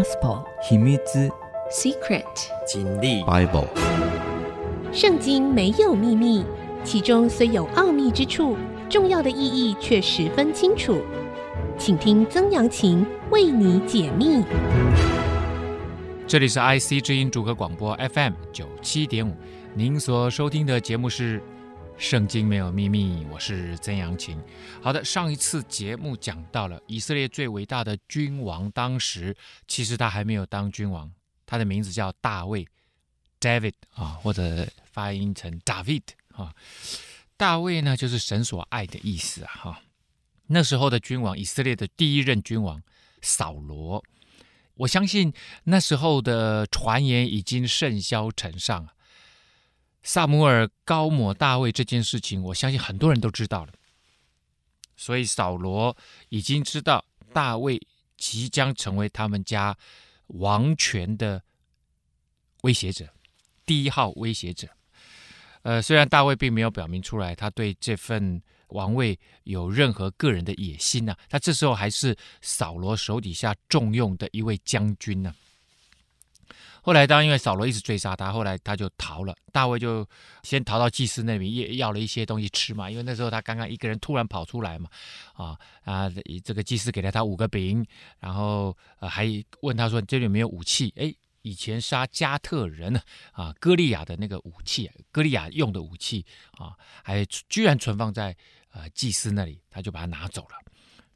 Gospel 秘密 Secret 经历 Bible 圣经没有秘密，其中虽有奥秘之处，重要的意义却十分清楚。请听曾阳晴为你解密。这里是 IC 之音主客广播 FM 九七点五，您所收听的节目是。圣经没有秘密，我是曾阳晴。好的，上一次节目讲到了以色列最伟大的君王，当时其实他还没有当君王，他的名字叫大卫，David 啊，或者发音成 David 啊。大卫呢，就是神所爱的意思啊。哈，那时候的君王，以色列的第一任君王扫罗，我相信那时候的传言已经甚嚣尘上了。撒母耳膏抹大卫这件事情，我相信很多人都知道了。所以扫罗已经知道大卫即将成为他们家王权的威胁者，第一号威胁者。呃，虽然大卫并没有表明出来他对这份王位有任何个人的野心呐、他这时候还是扫罗手底下重用的一位将军呢、后来，当然因为扫罗一直追杀他，后来他就逃了。大卫就先逃到祭司那里，要了一些东西吃嘛。因为那时候他刚刚一个人突然跑出来嘛，啊啊，这个祭司给了他五个饼，然后呃还问他说：“这里有没有武器？”哎，以前杀加特人啊，歌利亚的那个武器，歌利亚用的武器啊，还居然存放在呃祭司那里，他就把它拿走了。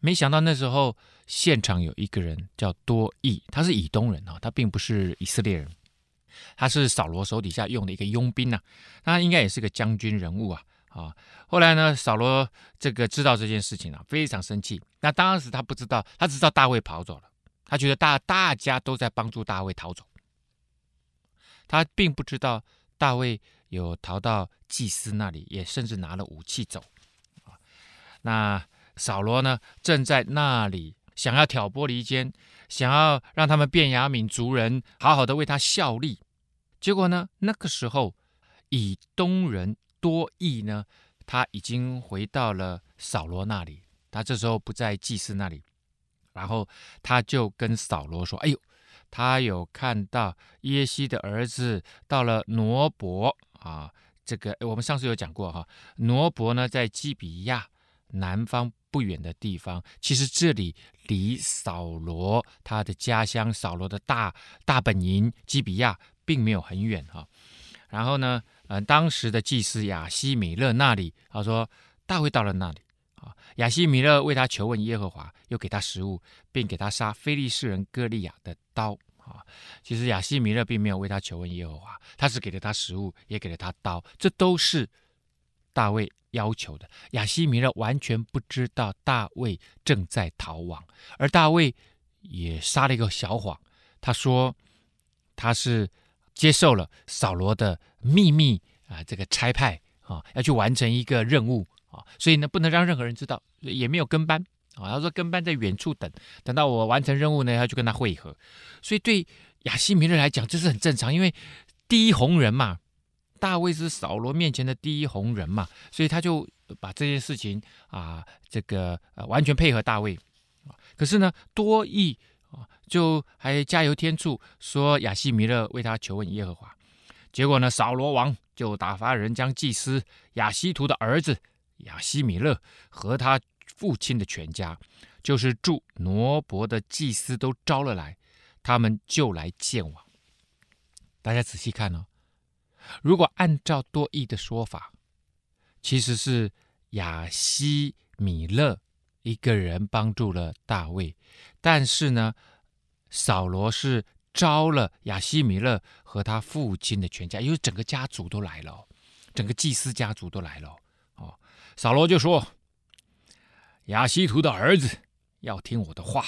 没想到那时候现场有一个人叫多益，他是以东人啊，他并不是以色列人，他是扫罗手底下用的一个佣兵呐，他应该也是个将军人物啊啊。后来呢，扫罗这个知道这件事情啊，非常生气。那当时他不知道，他只知道大卫跑走了，他觉得大大家都在帮助大卫逃走，他并不知道大卫有逃到祭司那里，也甚至拿了武器走啊。那。扫罗呢，正在那里想要挑拨离间，想要让他们便雅悯族人好好的为他效力。结果呢，那个时候以东人多益呢，他已经回到了扫罗那里。他这时候不在祭司那里，然后他就跟扫罗说：“哎呦，他有看到耶西的儿子到了挪伯啊，这个我们上次有讲过哈，挪伯呢在基比亚南方。”不远的地方，其实这里离扫罗他的家乡扫罗的大大本营基比亚并没有很远哈。然后呢，呃，当时的祭司亚西米勒那里，他说大卫到了那里啊，亚西米勒为他求问耶和华，又给他食物，并给他杀非利士人歌利亚的刀啊。其实亚西米勒并没有为他求问耶和华，他是给了他食物，也给了他刀，这都是大卫要求的。亚西米勒完全不知道大卫正在逃亡，而大卫也撒了一个小谎，他说他是接受了扫罗的秘密啊，这个差派啊，要去完成一个任务啊，所以呢，不能让任何人知道，也没有跟班啊。他说跟班在远处等，等到我完成任务呢，他就跟他会合。所以对亚西米勒来讲，这是很正常，因为第一红人嘛。大卫是扫罗面前的第一红人嘛，所以他就把这件事情啊，这个呃完全配合大卫。可是呢，多益啊就还加油添醋，说亚希米勒为他求问耶和华。结果呢，扫罗王就打发人将祭司亚希图的儿子亚希米勒和他父亲的全家，就是住挪伯的祭司都招了来，他们就来见王。大家仔细看哦。如果按照多益的说法，其实是亚西米勒一个人帮助了大卫，但是呢，扫罗是招了亚西米勒和他父亲的全家，因为整个家族都来了，整个祭司家族都来了。哦，扫罗就说：“亚西图的儿子要听我的话。”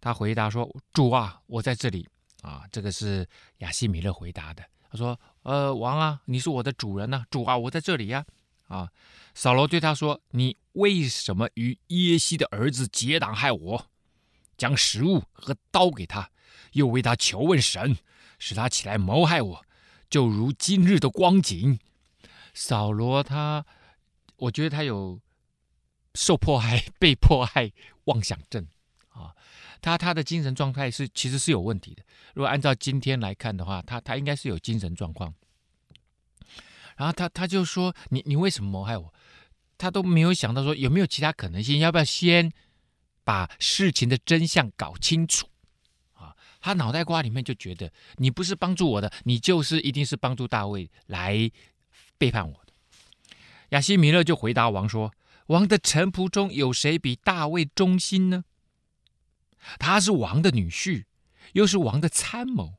他回答说：“主啊，我在这里。”啊，这个是亚西米勒回答的。他说：“呃，王啊，你是我的主人呐、主啊，我在这里呀。”啊，扫罗对他说：“你为什么与耶西的儿子结党害我，将食物和刀给他，又为他求问神，使他起来谋害我，就如今日的光景？”扫罗他，我觉得他有受迫害、被迫害妄想症。他他的精神状态是其实是有问题的。如果按照今天来看的话，他他应该是有精神状况。然后他他就说：“你你为什么谋害我？”他都没有想到说有没有其他可能性，要不要先把事情的真相搞清楚啊？他脑袋瓜里面就觉得你不是帮助我的，你就是一定是帮助大卫来背叛我的。亚西米勒就回答王说：“王的臣仆中有谁比大卫忠心呢？他是王的女婿，又是王的参谋，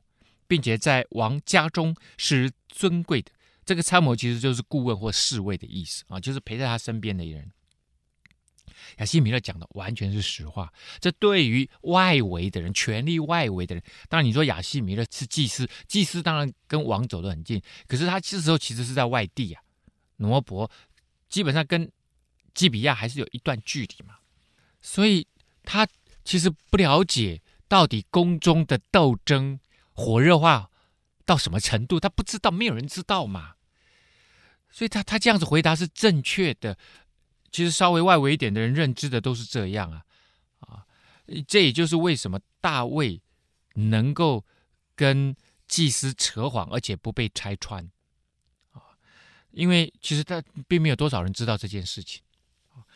并且在王家中是尊贵的。”这个参谋其实就是顾问或侍卫的意思啊，就是陪在他身边的人。亚西米勒讲的完全是实话。这对于外围的人，权力外围的人，当然你说亚西米勒是祭司，祭司当然跟王走得很近，可是他这时候其实是在外地啊，挪伯基本上跟基比亚还是有一段距离嘛，所以他其实不了解到底宫中的斗争火热化到什么程度，他不知道，没有人知道嘛。所以他他这样子回答是正确的。其实稍微外围一点的人认知的都是这样啊啊，这也就是为什么大卫能够跟祭司扯谎，而且不被拆穿啊，因为其实他并没有多少人知道这件事情，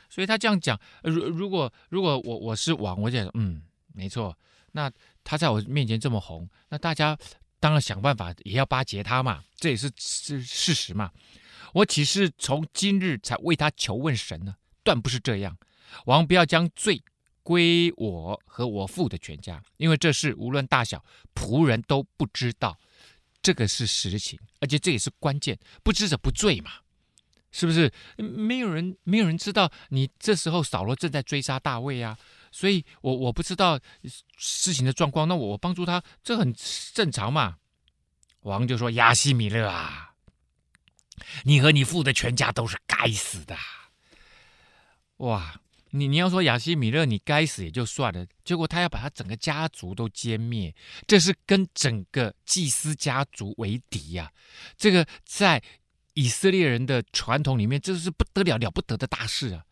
所以他这样讲。如如果如果我我是王，我就嗯，没错，那他在我面前这么红，那大家当然想办法也要巴结他嘛，这也是是事实嘛。我岂是从今日才为他求问神呢？断不是这样。王不要将罪归我和我父的全家，因为这事无论大小，仆人都不知道。这个是实情，而且这也是关键。不知者不罪嘛，是不是？没有人，没有人知道你这时候扫罗正在追杀大卫啊，所以我我不知道事情的状况，那我帮助他，这很正常嘛。王就说：“亚西米勒啊。”你和你父的全家都是该死的！哇，你你要说亚西米勒你该死也就算了，结果他要把他整个家族都歼灭，这是跟整个祭司家族为敌呀！这个在以色列人的传统里面，这是不得了了不得的大事啊！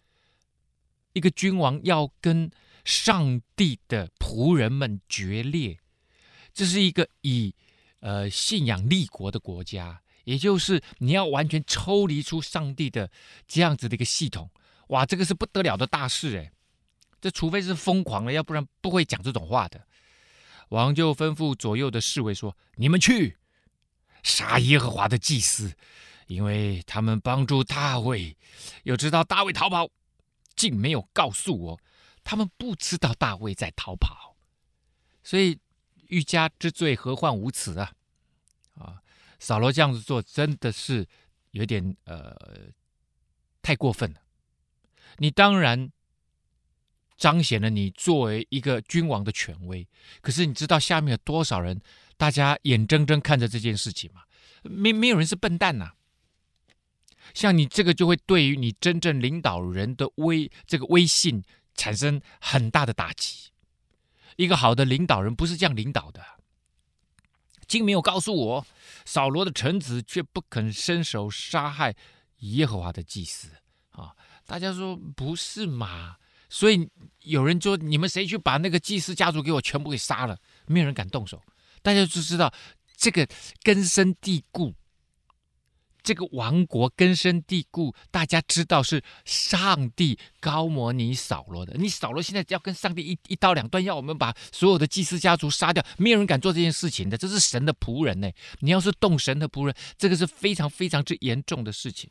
一个君王要跟上帝的仆人们决裂，这是一个以呃信仰立国的国家。也就是你要完全抽离出上帝的这样子的一个系统，哇，这个是不得了的大事诶，这除非是疯狂了，要不然不会讲这种话的。王就吩咐左右的侍卫说：“你们去杀耶和华的祭司，因为他们帮助大卫，又知道大卫逃跑，竟没有告诉我，他们不知道大卫在逃跑，所以欲加之罪，何患无辞啊！啊。”扫罗这样子做真的是有点呃太过分了。你当然彰显了你作为一个君王的权威，可是你知道下面有多少人，大家眼睁睁看着这件事情吗？没没有人是笨蛋呐、像你这个就会对于你真正领导人的威这个威信产生很大的打击。一个好的领导人不是这样领导的。竟没有告诉我，扫罗的臣子却不肯伸手杀害耶和华的祭司啊！大家说不是嘛？所以有人说，你们谁去把那个祭司家族给我全部给杀了？没有人敢动手。大家就知道这个根深蒂固。这个王国根深蒂固，大家知道是上帝高摩尼扫罗的。你扫罗现在要跟上帝一一刀两断，要我们把所有的祭司家族杀掉，没有人敢做这件事情的。这是神的仆人呢，你要是动神的仆人，这个是非常非常之严重的事情。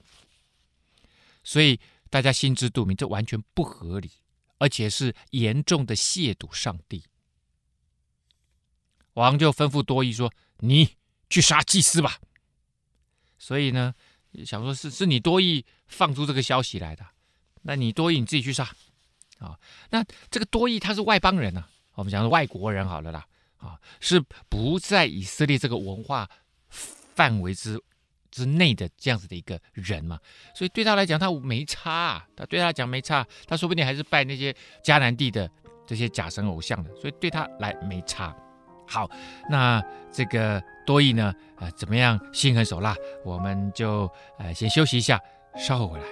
所以大家心知肚明，这完全不合理，而且是严重的亵渎上帝。王就吩咐多益说：“你去杀祭司吧。”所以呢，想说是是你多益放出这个消息来的，那你多益你自己去杀啊？那这个多益他是外邦人啊，我们讲是外国人好了啦，啊，是不在以色列这个文化范围之之内的这样子的一个人嘛，所以对他来讲他没差，他对他来讲没差，他说不定还是拜那些迦南地的这些假神偶像的，所以对他来没差。好，那这个多益呢？呃，怎么样？心狠手辣，我们就呃先休息一下，稍后回来。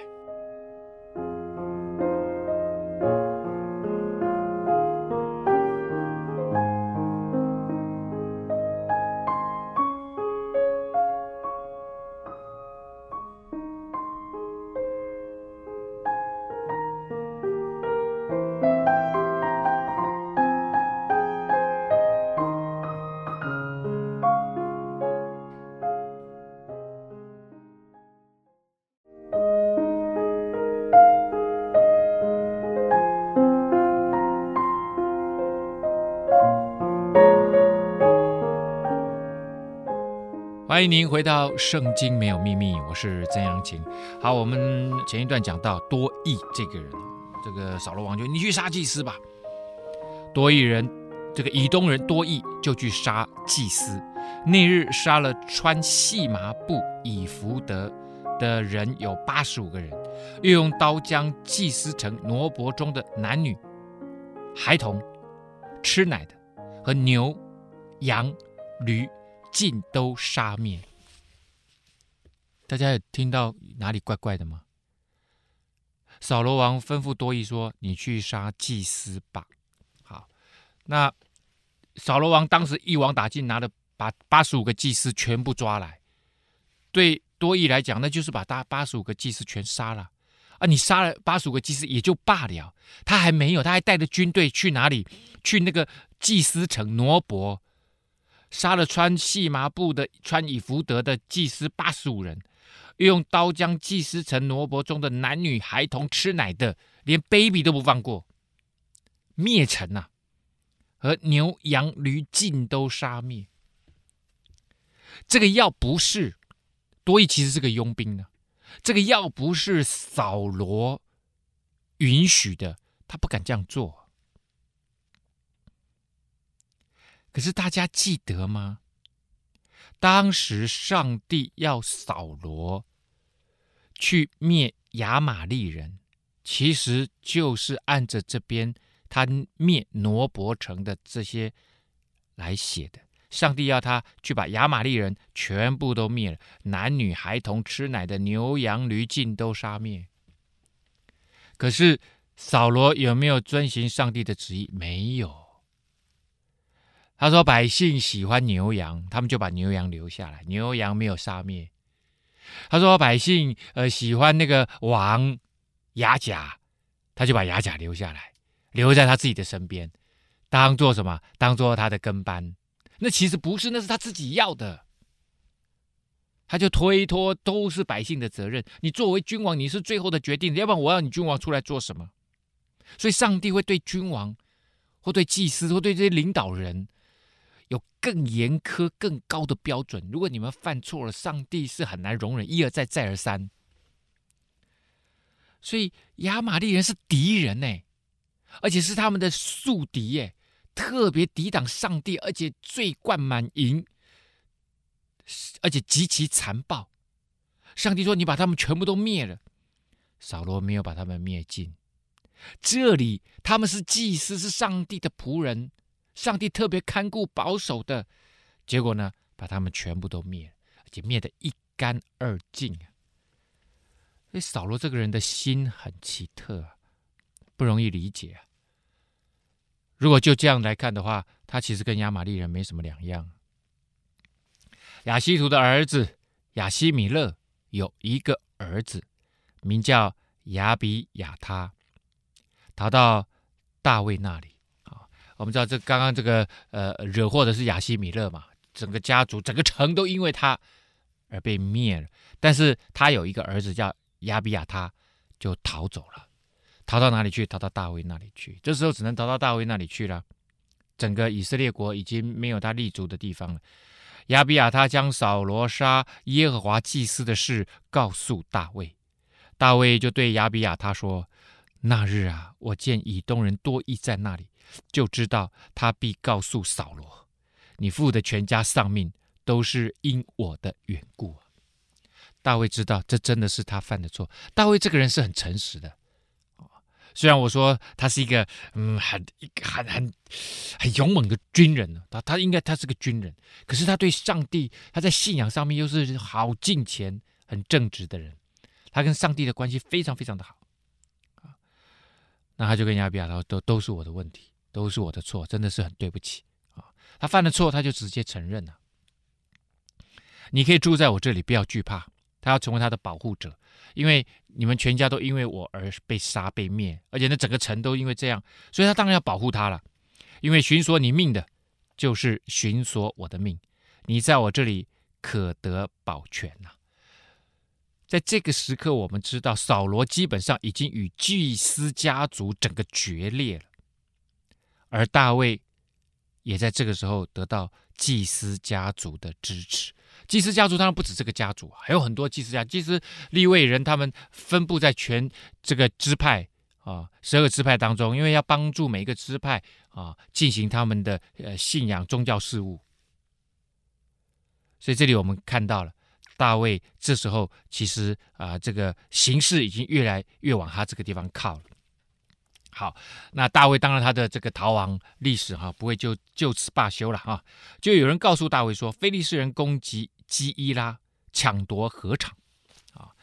欢迎回到《圣经没有秘密》，我是曾阳晴。好，我们前一段讲到多益这个人，这个扫罗王就你去杀祭司吧。多益人，这个以东人多益就去杀祭司。那日杀了穿细麻布以弗得的人有八十五个人，又用刀将祭司城挪伯中的男女、孩童、吃奶的和牛、羊、驴。尽都杀灭。大家有听到哪里怪怪的吗？扫罗王吩咐多益说：“你去杀祭司吧。”好，那扫罗王当时一网打尽，拿了把八十五个祭司全部抓来。对多益来讲，那就是把大八十五个祭司全杀了啊！你杀了八十五个祭司也就罢了，他还没有，他还带着军队去哪里？去那个祭司城挪伯。杀了穿细麻布的、穿以弗得的祭司八十五人，又用刀将祭司城挪伯中的男女孩童、吃奶的，连 baby 都不放过，灭城呐、啊！和牛羊驴尽都杀灭。这个要不是多益，其实是个佣兵呢。这个要不是扫罗允许的，他不敢这样做。可是大家记得吗？当时上帝要扫罗去灭亚玛力人，其实就是按着这边他灭挪伯城的这些来写的。上帝要他去把亚玛力人全部都灭了，男女孩童、吃奶的牛羊驴尽都杀灭。可是扫罗有没有遵行上帝的旨意？没有。他说：“百姓喜欢牛羊，他们就把牛羊留下来，牛羊没有杀灭。”他说：“百姓呃喜欢那个王亚甲，他就把亚甲留下来，留在他自己的身边，当做什么？当做他的跟班。那其实不是，那是他自己要的。他就推脱都是百姓的责任。你作为君王，你是最后的决定，要不然我要你君王出来做什么？所以上帝会对君王，或对祭司，或对这些领导人。”有更严苛、更高的标准。如果你们犯错了，上帝是很难容忍，一而再、再而三。所以亚玛力人是敌人呢，而且是他们的宿敌耶，特别抵挡上帝，而且罪贯满盈，而且极其残暴。上帝说：“你把他们全部都灭了。”扫罗没有把他们灭尽。这里他们是祭司，是上帝的仆人。上帝特别看顾保守的，结果呢，把他们全部都灭了，而且灭得一干二净啊！所以扫罗这个人的心很奇特啊，不容易理解啊。如果就这样来看的话，他其实跟亚玛力人没什么两样。亚西图的儿子亚西米勒有一个儿子，名叫亚比亚他，逃到大卫那里。我们知道这刚刚这个呃惹祸的是亚希米勒嘛，整个家族整个城都因为他而被灭了。但是他有一个儿子叫亚比亚他，就逃走了，逃到哪里去？逃到大卫那里去。这时候只能逃到大卫那里去了。整个以色列国已经没有他立足的地方了。亚比亚他将扫罗杀耶和华祭司的事告诉大卫，大卫就对亚比亚他说：“那日啊，我见以东人多益在那里。”就知道他必告诉扫罗，你父的全家丧命都是因我的缘故。大卫知道这真的是他犯的错。大卫这个人是很诚实的，虽然我说他是一个嗯很一个很很很勇猛的军人，他他应该他是个军人，可是他对上帝他在信仰上面又是好敬虔、很正直的人，他跟上帝的关系非常非常的好。那他就跟亚比亚他都都是我的问题。都是我的错，真的是很对不起啊！他犯了错，他就直接承认了。你可以住在我这里，不要惧怕。他要成为他的保护者，因为你们全家都因为我而被杀被灭，而且那整个城都因为这样，所以他当然要保护他了。因为寻索你命的，就是寻索我的命。你在我这里可得保全呐。在这个时刻，我们知道扫罗基本上已经与祭司家族整个决裂了。而大卫也在这个时候得到祭司家族的支持，祭司家族当然不止这个家族，还有很多祭司家，祭司立位人他们分布在全这个支派啊，十二个支派当中，因为要帮助每一个支派啊进行他们的呃信仰宗教事务，所以这里我们看到了大卫这时候其实啊这个形势已经越来越往他这个地方靠了。好，那大卫当然他的这个逃亡历史哈、不会就就此罢休了哈、啊，就有人告诉大卫说，非利士人攻击基伊拉，抢夺禾场，啊，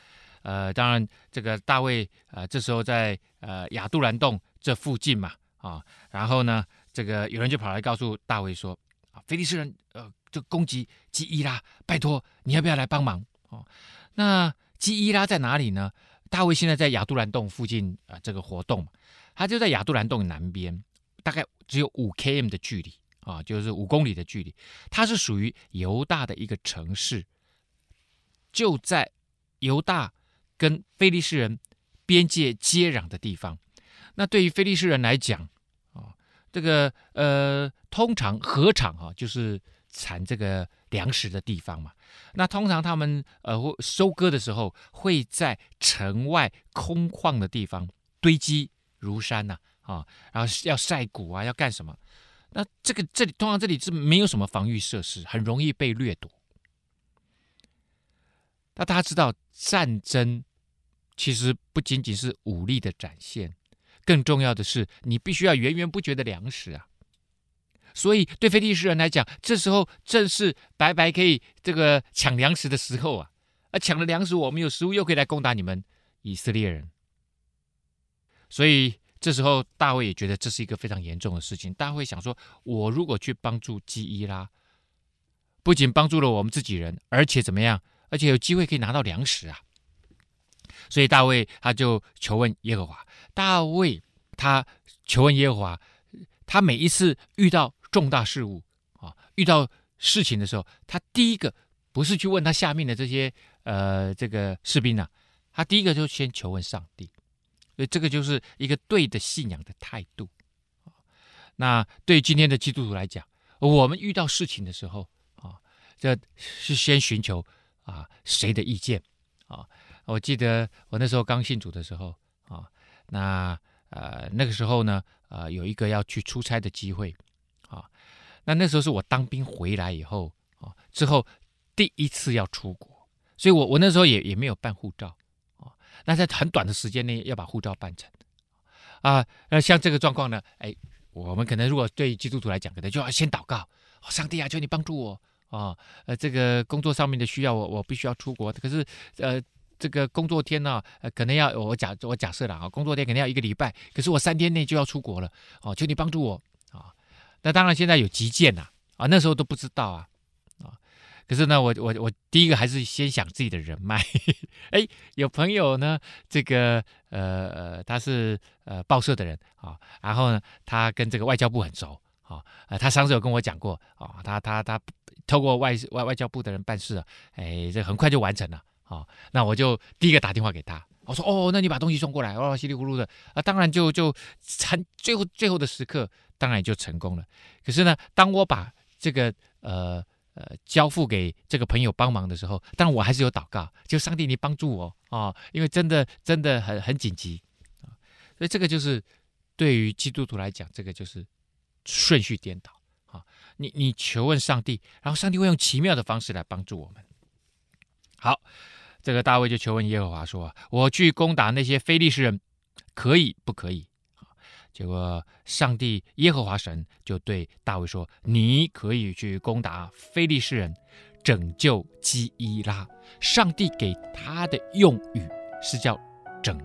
呃，当然这个大卫呃这时候在呃亚杜兰洞这附近嘛，啊，然后呢，这个有人就跑来告诉大卫说，啊，非利士人呃就攻击基伊拉，拜托你要不要来帮忙？哦，那基伊拉在哪里呢？大卫现在在亚杜兰洞附近啊、这个活动。它就在亚杜兰洞南边，大概只有五 km 的距离啊，就是五公里的距离。它是属于犹大的一个城市，就在犹大跟非利士人边界接壤的地方。那对于非利士人来讲啊，这个呃，通常禾场啊，就是产这个粮食的地方嘛。那通常他们呃收割的时候，会在城外空旷的地方堆积。如山呐，啊，然后要晒谷啊，要干什么？那这个这里通常这里是没有什么防御设施，很容易被掠夺。那大家知道，战争其实不仅仅是武力的展现，更重要的是你必须要源源不绝的粮食啊。所以对非利士人来讲，这时候正是白白可以这个抢粮食的时候啊！啊，抢了粮食，我们有食物，又可以来攻打你们以色列人。所以这时候，大卫也觉得这是一个非常严重的事情。大卫想说：“我如果去帮助基伊拉，不仅帮助了我们自己人，而且怎么样？而且有机会可以拿到粮食啊！”所以大卫他就求问耶和华。大卫他求问耶和华，他每一次遇到重大事务啊，遇到事情的时候，他第一个不是去问他下面的这些呃这个士兵呐、啊，他第一个就先求问上帝。所以这个就是一个对的信仰的态度。那对今天的基督徒来讲，我们遇到事情的时候啊，这是先寻求啊谁的意见啊？我记得我那时候刚信主的时候啊，那呃那个时候呢，呃有一个要去出差的机会啊，那那时候是我当兵回来以后啊，之后第一次要出国，所以我我那时候也也没有办护照。那在很短的时间内要把护照办成，啊，那像这个状况呢，哎，我们可能如果对基督徒来讲，可能就要先祷告，哦，上帝啊，求你帮助我。啊，呃，这个工作上面的需要我，我必须要出国，可是呃，这个工作天呢，呃，可能要我假我假设了啊，工作天肯定要一个礼拜，可是我三天内就要出国了，哦，求你帮助我。啊，那当然现在有急件呐，啊，那时候都不知道啊。可是呢，我我我第一个还是先想自己的人脉，哎，有朋友呢，这个呃呃，他是呃报社的人啊、然后呢，他跟这个外交部很熟啊，他上次有跟我讲过啊、他他他透过外外外交部的人办事啊，哎，这很快就完成了啊、那我就第一个打电话给他，我说哦，那你把东西送过来，哦，稀里糊涂的啊，当然就就成最后最后的时刻，当然就成功了。可是呢，当我把这个呃。呃，交付给这个朋友帮忙的时候，但我还是有祷告，就上帝你帮助我啊、哦，因为真的真的很很紧急啊，所以这个就是对于基督徒来讲，这个就是顺序颠倒啊。你你求问上帝，然后上帝会用奇妙的方式来帮助我们。好，这个大卫就求问耶和华说：“我去攻打那些非利士人，可以不可以？”结果，上帝耶和华神就对大卫说：“你可以去攻打非利士人，拯救基伊拉。”上帝给他的用语是叫“拯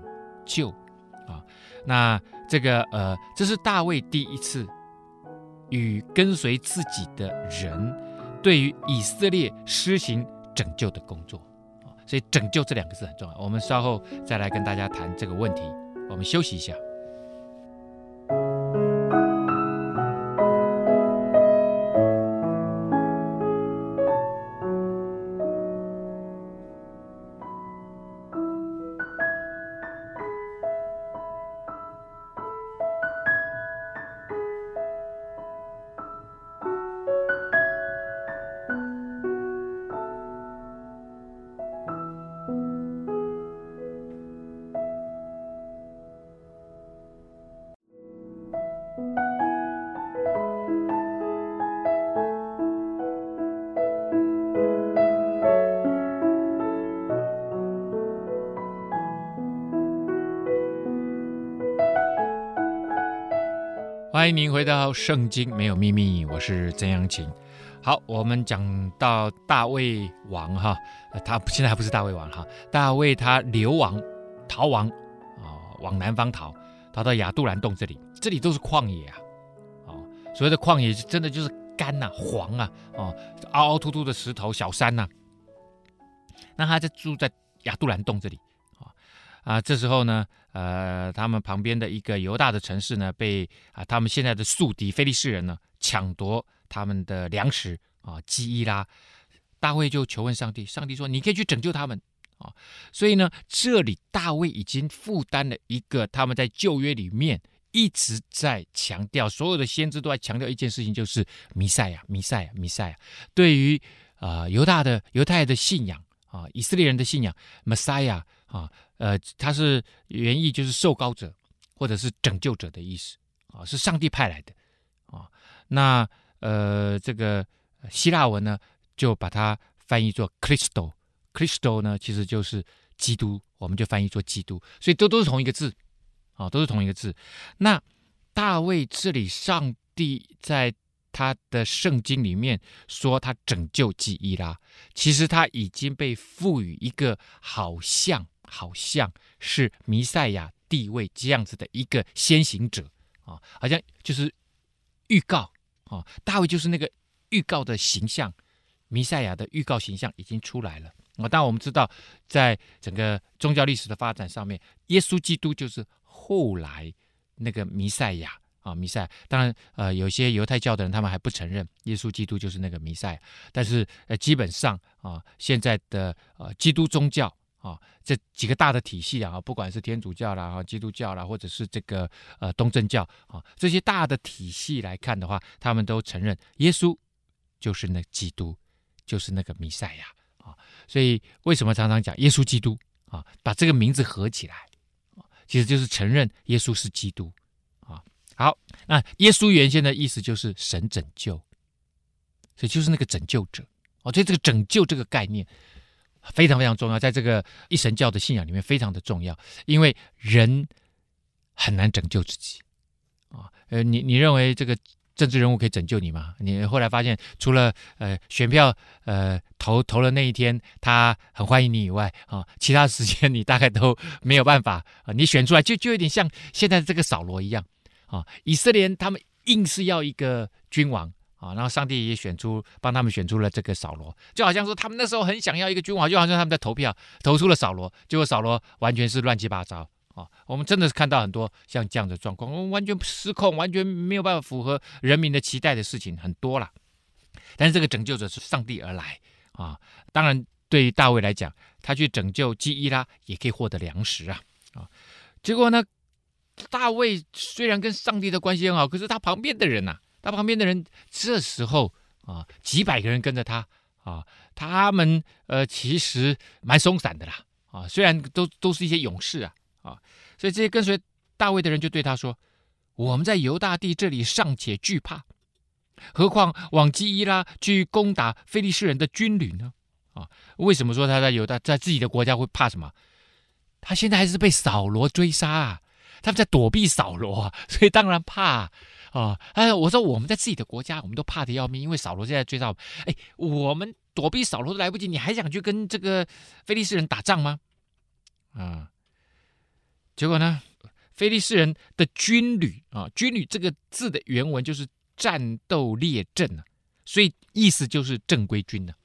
救”啊。那这个呃，这是大卫第一次与跟随自己的人对于以色列施行拯救的工作。所以“拯救”这两个字很重要。我们稍后再来跟大家谈这个问题。我们休息一下。欢迎您回到《圣经没有秘密》，我是曾阳晴。好，我们讲到大卫王哈，他现在还不是大卫王哈，大卫他流亡逃亡啊，往南方逃，逃到亚杜兰洞这里，这里都是旷野啊，哦，所谓的旷野是真的就是干呐、黄啊，哦，凹凹凸凸的石头小山呐、那他就住在亚杜兰洞这里。啊，这时候呢，呃，他们旁边的一个犹大的城市呢，被啊他们现在的宿敌菲利士人呢抢夺他们的粮食啊，基伊拉，大卫就求问上帝，上帝说：“你可以去拯救他们啊。”所以呢，这里大卫已经负担了一个他们在旧约里面一直在强调，所有的先知都在强调一件事情，就是弥赛亚，弥赛亚，弥赛亚。对于啊犹大的犹太的信仰啊，以色列人的信仰，Messiah 啊。呃，他是原意就是受膏者，或者是拯救者的意思啊，是上帝派来的啊。那呃，这个希腊文呢，就把它翻译作 Christo，Christo 呢其实就是基督，我们就翻译作基督，所以都都是同一个字啊，都是同一个字。那大卫这里，上帝在他的圣经里面说他拯救基伊拉，其实他已经被赋予一个好像。好像是弥赛亚地位这样子的一个先行者啊，好像就是预告啊，大卫就是那个预告的形象，弥赛亚的预告形象已经出来了啊。当然我们知道，在整个宗教历史的发展上面，耶稣基督就是后来那个弥赛亚啊，弥赛。当然，呃，有些犹太教的人他们还不承认耶稣基督就是那个弥赛亚，但是呃，基本上啊，现在的呃基督宗教。啊，这几个大的体系啊，不管是天主教啦、啊基督教啦，或者是这个呃东正教啊，这些大的体系来看的话，他们都承认耶稣就是那基督，就是那个弥赛亚啊。所以为什么常常讲耶稣基督啊，把这个名字合起来，其实就是承认耶稣是基督啊。好，那耶稣原先的意思就是神拯救，所以就是那个拯救者哦。所以这个拯救这个概念。非常非常重要，在这个一神教的信仰里面非常的重要，因为人很难拯救自己啊。呃，你你认为这个政治人物可以拯救你吗？你后来发现，除了呃选票呃投投了那一天他很欢迎你以外啊，其他时间你大概都没有办法啊。你选出来就就有点像现在这个扫罗一样啊，以色列他们硬是要一个君王。啊，然后上帝也选出，帮他们选出了这个扫罗，就好像说他们那时候很想要一个君王，就好像他们在投票投出了扫罗，结果扫罗完全是乱七八糟啊！我们真的是看到很多像这样的状况，完全失控，完全没有办法符合人民的期待的事情很多了。但是这个拯救者是上帝而来啊！当然，对于大卫来讲，他去拯救基伊拉也可以获得粮食啊啊！结果呢，大卫虽然跟上帝的关系很好，可是他旁边的人呐、他旁边的人这时候啊，几百个人跟着他啊，他们呃其实蛮松散的啦啊，虽然都都是一些勇士啊啊，所以这些跟随大卫的人就对他说：“我们在犹大地这里尚且惧怕，何况往基伊拉去攻打非利士人的军旅呢？”啊，为什么说他在犹大在自己的国家会怕什么？他现在还是被扫罗追杀啊，他们在躲避扫罗啊，所以当然怕。啊，哎，我说我们在自己的国家，我们都怕得要命，因为扫罗现在追到。哎，我们躲避扫罗都来不及，你还想去跟这个非利士人打仗吗？啊，结果呢，非利士人的军旅啊，军旅这个字的原文就是战斗列阵啊，所以意思就是正规军呢、啊。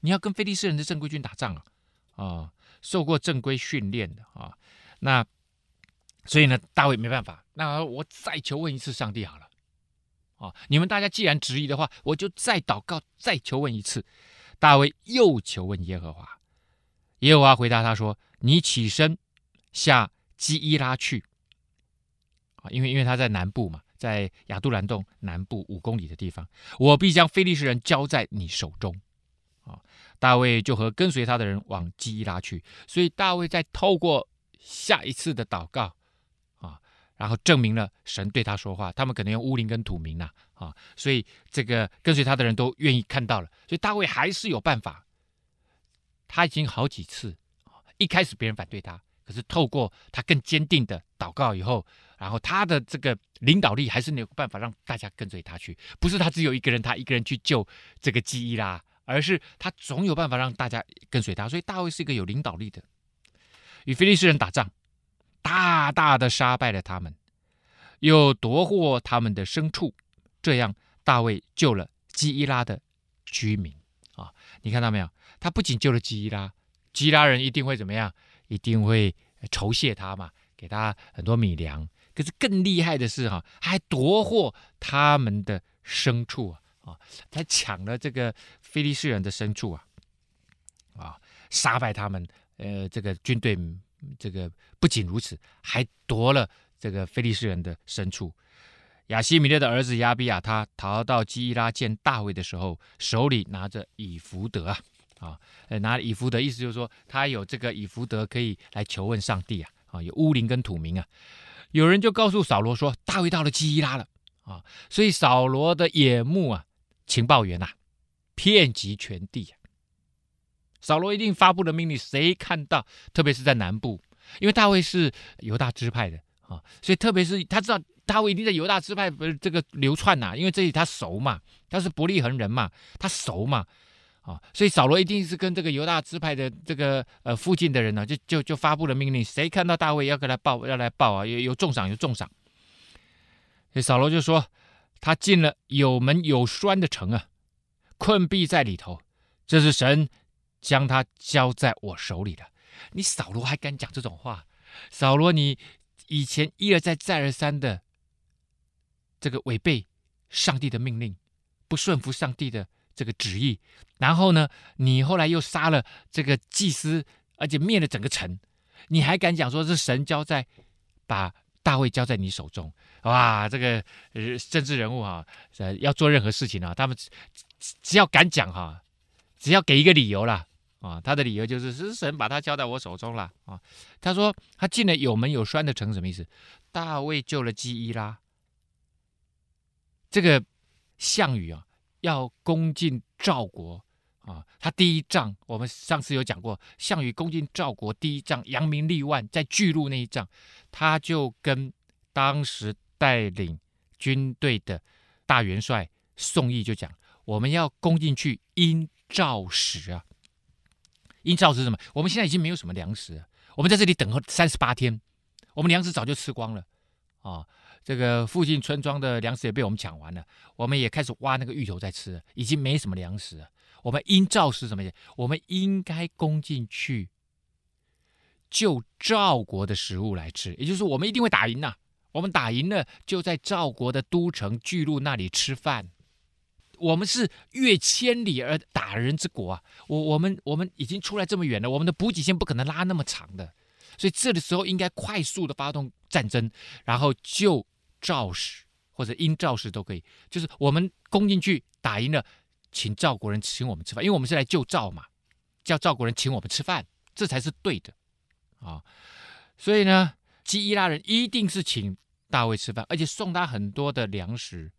你要跟非利士人的正规军打仗啊，啊，受过正规训练的啊，那。所以呢，大卫没办法，那我再求问一次上帝好了，啊，你们大家既然质疑的话，我就再祷告，再求问一次。大卫又求问耶和华，耶和华回答他说：“你起身下基伊拉去，啊，因为因为他在南部嘛，在亚杜兰洞南部五公里的地方，我必将非利士人交在你手中。”啊，大卫就和跟随他的人往基伊拉去。所以大卫在透过下一次的祷告。然后证明了神对他说话，他们可能用乌灵跟土明呐，啊，所以这个跟随他的人都愿意看到了，所以大卫还是有办法。他已经好几次，一开始别人反对他，可是透过他更坚定的祷告以后，然后他的这个领导力还是没有办法让大家跟随他去，不是他只有一个人，他一个人去救这个基伊拉，而是他总有办法让大家跟随他。所以大卫是一个有领导力的，与非利士人打仗，大大的杀败了他们，又夺获他们的牲畜，这样大卫救了基伊拉的居民啊！你看到没有？他不仅救了基伊拉，基伊拉人一定会怎么样？一定会酬谢他嘛，给他很多米粮。可是更厉害的是哈，还夺获他们的牲畜啊！啊，他抢了这个非利士人的牲畜啊！啊，杀败他们，呃，这个军队，这个不仅如此，还夺了这个非利士人的牲畜。亚西米勒的儿子亚比亚他逃到基伊拉见大卫的时候，手里拿着以弗得啊！啊，拿以弗得，意思就是说他有这个以弗得可以来求问上帝啊！啊，有乌灵跟土明啊。有人就告诉扫罗说，大卫到了基伊拉了啊！所以扫罗的眼目啊，情报员呐、啊，遍及全地啊。扫罗一定发布了命令，谁看到，特别是在南部，因为大卫是犹大支派的啊，所以特别是他知道大卫一定在犹大支派不是这个流窜呐，因为这里他熟嘛，他是伯利恒人嘛，他熟嘛。啊，所以扫罗一定是跟这个犹大支派的这个呃附近的人呢，就就就发布了命令，谁看到大卫要给他报，要来报啊，有有重赏，有重赏。所以扫罗就说，他进了有门有栓的城啊，困毙在里头，这是神将他交在我手里的。你扫罗还敢讲这种话？扫罗，你以前一而再再而三的这个违背上帝的命令，不顺服上帝的。这个旨意，然后呢，你后来又杀了这个祭司，而且灭了整个城，你还敢讲说是神交在把大卫交在你手中？哇，这个政治人物哈、啊，要做任何事情啊，他们只要敢讲哈、只要给一个理由啦，啊，他的理由就是是神把他交在我手中了啊。他说他进了有门有栓的城，什么意思？大卫救了基伊拉，这个项羽啊。要攻进赵国啊！他第一仗，我们上次有讲过，项羽攻进赵国第一仗，扬名立万，在巨鹿那一仗，他就跟当时带领军队的大元帅宋义就讲：我们要攻进去，因赵食啊！因赵是什么？我们现在已经没有什么粮食，我们在这里等候三十八天，我们粮食早就吃光了啊！这个附近村庄的粮食也被我们抢完了，我们也开始挖那个芋头在吃，已经没什么粮食了。我们因赵是什么？我们应该攻进去，就赵国的食物来吃，也就是，我们一定会打赢呐。我们打赢了，就在赵国的都城巨鹿那里吃饭。我们是越千里而打人之国啊！我我们我们已经出来这么远了，我们的补给线不可能拉那么长的，所以这个时候应该快速的发动战争，然后就。赵氏或者因赵氏都可以，就是我们攻进去打赢了，请赵国人请我们吃饭，因为我们是来救赵嘛，叫赵国人请我们吃饭，这才是对的啊。所以呢，基伊拉人一定是请大卫吃饭，而且送他很多的粮食，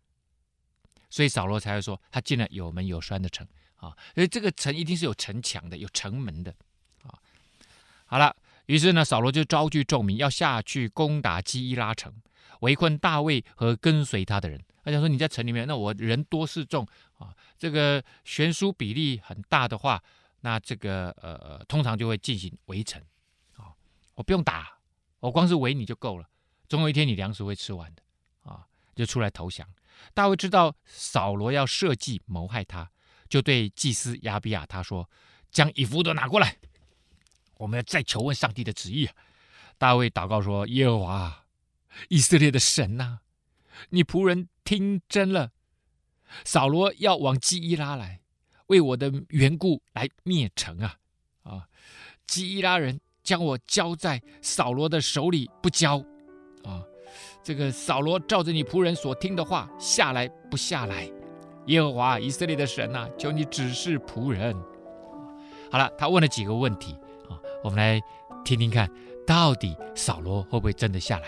所以扫罗才会说他进了有门有栓的城啊，所以这个城一定是有城墙的，有城门的啊。好了，于是呢，扫罗就召聚众民要下去攻打基伊拉城。围困大卫和跟随他的人，他想说：“你在城里面，那我人多势众啊，这个悬殊比例很大的话，那这个呃呃，通常就会进行围城啊。我不用打，我光是围你就够了，总有一天你粮食会吃完的啊，就出来投降。大卫知道扫罗要设计谋害他，就对祭司亚比亚他说：将以弗得拿过来，我们要再求问上帝的旨意。大卫祷告说：耶和华。”以色列的神呐、你仆人听真了。扫罗要往基伊拉来，为我的缘故来灭城啊！啊，基伊拉人将我交在扫罗的手里，不交啊！这个扫罗照着你仆人所听的话下来不下来？耶和华以色列的神呐、求你指示仆人。好了，他问了几个问题啊，我们来听听看，到底扫罗会不会真的下来？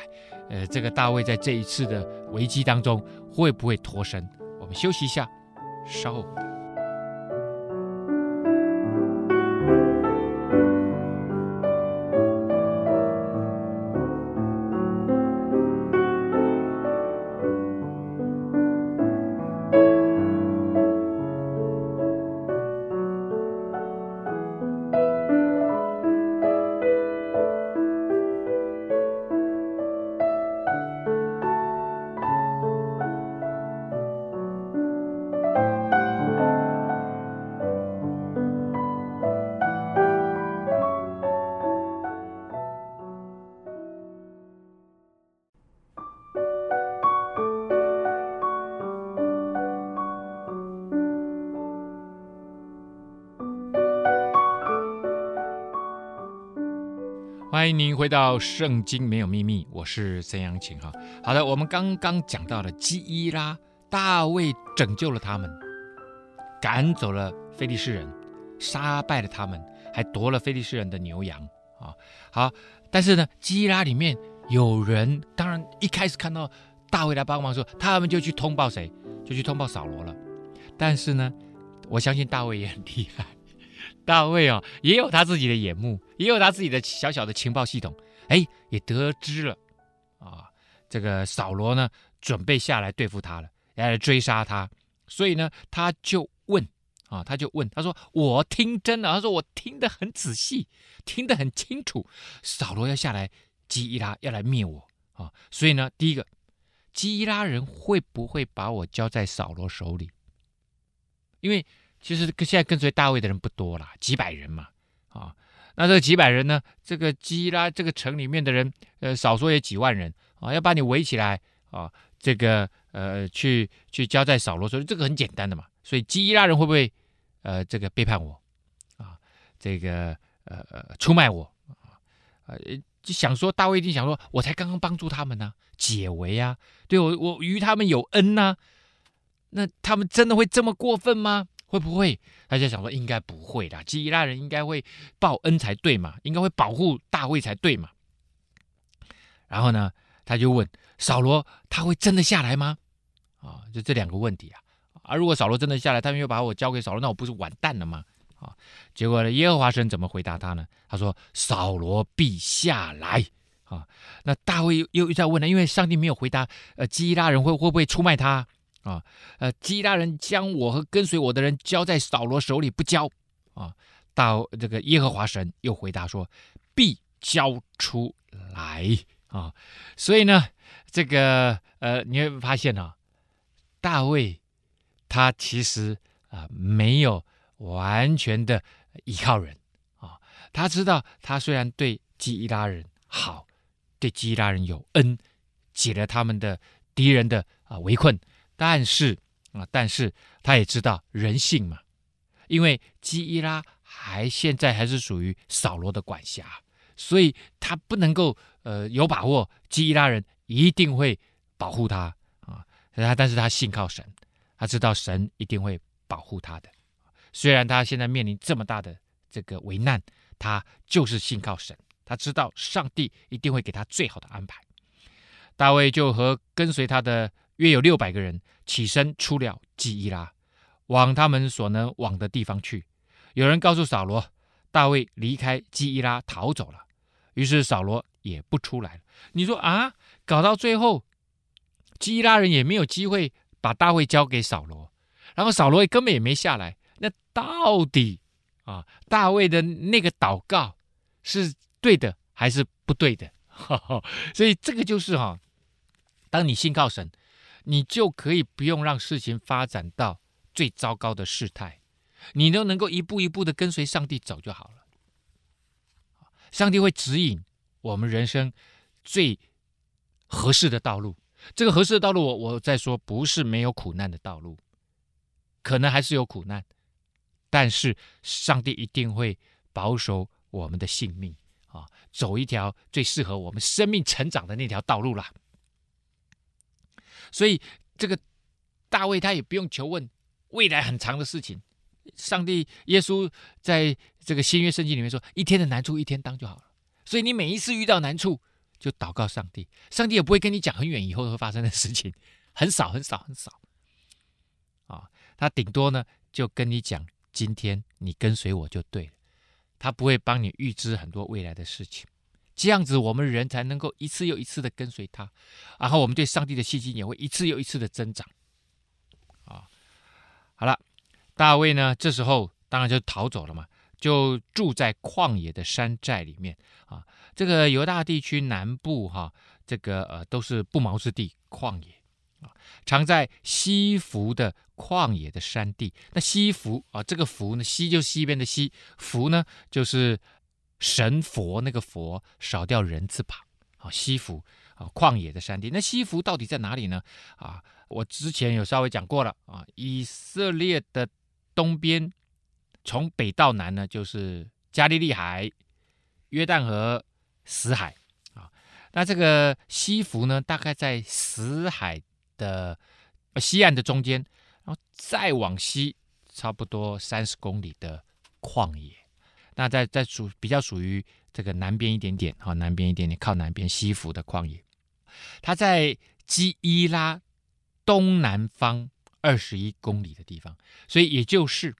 呃，这个大卫在这一次的危机当中会不会脱身？我们休息一下，稍后。回到《圣经没有秘密》，我是曾阳晴哈。好的，我们刚刚讲到了基伊拉，大卫拯救了他们，赶走了非利士人，杀败了他们，还夺了非利士人的牛羊啊。好，但是呢，基伊拉里面有人，当然一开始看到大卫来帮忙说，他们就去通报谁？就去通报扫罗了。但是呢，我相信大卫也很厉害。大卫啊，也有他自己的眼目，也有他自己的小小的情报系统，哎，也得知了啊，这个扫罗呢，准备下来对付他了，要来追杀他，所以呢，他就问啊，他就问，他说：“我听真了。”他说：“我听得很仔细，听得很清楚，扫罗要下来基伊拉，要来灭我啊。”所以呢，第一个，基伊拉人会不会把我交在扫罗手里？因为。其实现在跟随大卫的人不多啦，几百人嘛，啊，那这几百人呢？这个基拉这个城里面的人，呃，少说也几万人啊，要把你围起来啊，这个呃，去去交在扫罗手里，这个很简单的嘛。所以基拉人会不会呃，这个背叛我啊？这个呃呃，出卖我啊？呃，就想说大卫一定想说，我才刚刚帮助他们呢，解围啊，对我我与他们有恩呐，那他们真的会这么过分吗？会不会？大家想说应该不会的，基伊拉人应该会报恩才对嘛，应该会保护大卫才对嘛。然后呢，他就问扫罗：“他会真的下来吗？”啊，就这两个问题啊。啊，如果扫罗真的下来，他们又把我交给扫罗，那我不是完蛋了吗？啊，结果呢，耶和华神怎么回答他呢？他说：“扫罗必下来。”啊，那大卫又又在问了，因为上帝没有回答，呃，基伊拉人会会不会出卖他？啊，呃，基拉人将我和跟随我的人交在扫罗手里不交，啊，到这个耶和华神又回答说，必交出来啊，所以呢，这个呃，你会发现啊，大卫他其实啊没有完全的依靠人啊，他知道他虽然对基拉人好，对基拉人有恩，解了他们的敌人的啊围困。但是啊，但是他也知道人性嘛，因为基伊拉还现在还是属于扫罗的管辖，所以他不能够呃有把握基伊拉人一定会保护他啊。他但是他信靠神，他知道神一定会保护他的。虽然他现在面临这么大的这个危难，他就是信靠神，他知道上帝一定会给他最好的安排。大卫就和跟随他的。约有六百个人起身出了基伊拉，往他们所能往的地方去。有人告诉扫罗，大卫离开基伊拉逃走了。于是扫罗也不出来了。你说啊，搞到最后，基伊拉人也没有机会把大卫交给扫罗，然后扫罗也根本也没下来。那到底啊，大卫的那个祷告是对的还是不对的？所以这个就是哈、当你信靠神。你就可以不用让事情发展到最糟糕的事态，你都能够一步一步的跟随上帝走就好了。上帝会指引我们人生最合适的道路。这个合适的道路，我我再说，不是没有苦难的道路，可能还是有苦难，但是上帝一定会保守我们的性命啊，走一条最适合我们生命成长的那条道路啦。所以，这个大卫他也不用求问未来很长的事情。上帝、耶稣在这个新约圣经里面说：“一天的难处一天当就好了。”所以你每一次遇到难处，就祷告上帝，上帝也不会跟你讲很远以后会发生的事情，很少很少很少。啊，他顶多呢就跟你讲：今天你跟随我就对了。他不会帮你预知很多未来的事情。这样子，我们人才能够一次又一次的跟随他，然后我们对上帝的信心也会一次又一次的增长。啊，好了，大卫呢，这时候当然就逃走了嘛，就住在旷野的山寨里面啊。这个犹大地区南部哈、这个呃都是不毛之地，旷野啊，常在西弗的旷野的山地。那西弗啊，这个弗呢，西就是西边的西，弗呢就是。神佛那个佛少掉人字旁，啊，西弗啊，旷野的山地。那西弗到底在哪里呢？啊，我之前有稍微讲过了啊。以色列的东边，从北到南呢，就是加利利海、约旦河、死海啊。那这个西弗呢，大概在死海的西岸的中间，然后再往西差不多三十公里的旷野。那在在属比较属于这个南边一点点啊，南边一点点靠南边西服的旷野，它在基伊拉东南方二十一公里的地方，所以也就是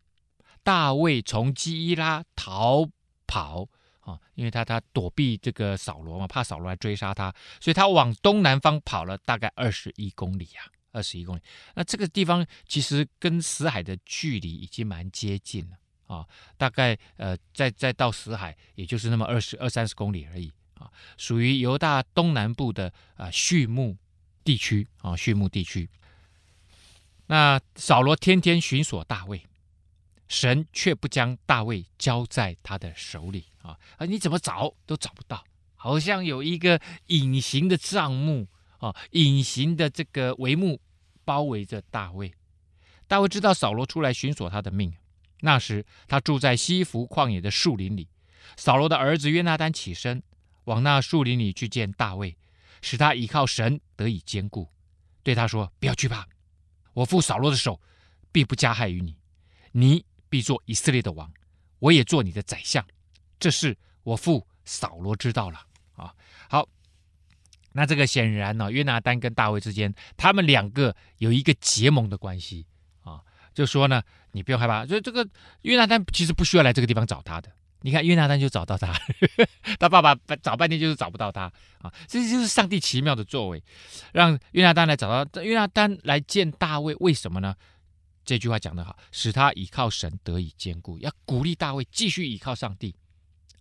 大卫从基伊拉逃跑啊，因为他他躲避这个扫罗嘛，怕扫罗来追杀他，所以他往东南方跑了大概二十一公里啊，二十一公里。那这个地方其实跟死海的距离已经蛮接近了。啊，大概呃，再再到死海，也就是那么二十二三十公里而已啊，属于犹大东南部的啊畜牧地区啊，畜牧地区。那扫罗天天寻索大卫，神却不将大卫交在他的手里啊，啊，你怎么找都找不到，好像有一个隐形的帐幕啊，隐形的这个帷幕包围着大卫。大卫知道扫罗出来寻索他的命。那时，他住在西弗旷野的树林里。扫罗的儿子约拿单起身，往那树林里去见大卫，使他倚靠神得以坚固，对他说：“不要惧怕，我父扫罗的手必不加害于你，你必做以色列的王，我也做你的宰相。这事我父扫罗知道了。”啊，好，那这个显然呢，约拿单跟大卫之间，他们两个有一个结盟的关系，就说呢。你不用害怕，所以这个约拿单其实不需要来这个地方找他的。你看约拿单就找到他，他爸爸找半天就是找不到他啊！这就是上帝奇妙的作为，让约拿单来找到约拿单来见大卫，为什么呢？这句话讲得好，使他倚靠神得以坚固，要鼓励大卫继续倚靠上帝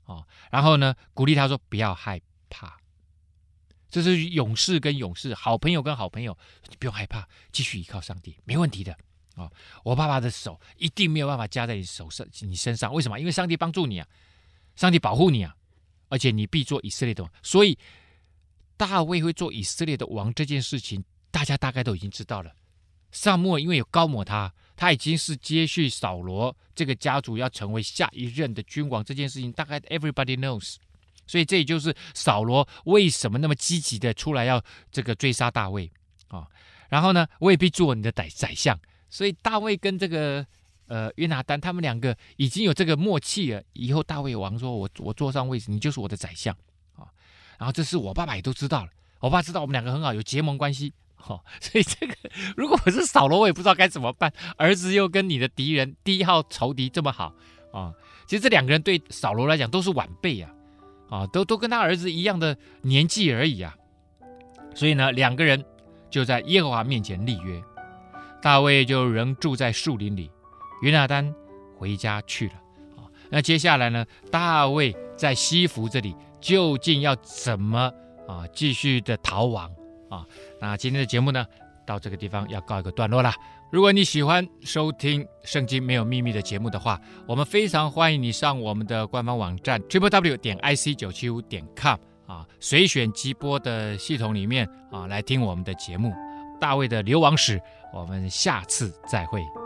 啊。然后呢，鼓励他说不要害怕，这是勇士跟勇士，好朋友跟好朋友，你不用害怕，继续倚靠上帝，没问题的。啊、我爸爸的手一定没有办法加在你手上，你身上，为什么？因为上帝帮助你啊，上帝保护你啊，而且你必做以色列的王。所以大卫会做以色列的王这件事情，大家大概都已经知道了。撒母因为有高抹他，他已经是接续扫罗这个家族要成为下一任的君王这件事情，大概 everybody knows。所以这也就是扫罗为什么那么积极的出来要这个追杀大卫啊、然后呢，我也必做你的宰宰相。所以大卫跟这个呃约拿单他们两个已经有这个默契了。以后大卫王说：“我我坐上位置，你就是我的宰相啊。”然后这是我爸爸也都知道了。我爸知道我们两个很好，有结盟关系。哈、哦，所以这个如果我是扫罗，我也不知道该怎么办。儿子又跟你的敌人第一号仇敌这么好啊！其实这两个人对扫罗来讲都是晚辈啊，啊，都都跟他儿子一样的年纪而已啊。所以呢，两个人就在耶和华面前立约。大卫就仍住在树林里，约拿单回家去了。啊，那接下来呢？大卫在西弗这里究竟要怎么啊继续的逃亡啊？那今天的节目呢，到这个地方要告一个段落了。如果你喜欢收听《圣经没有秘密》的节目的话，我们非常欢迎你上我们的官方网站 triple w 点 i c 九七五点 com 啊，随选即播的系统里面啊来听我们的节目。大卫的流亡史，我们下次再会。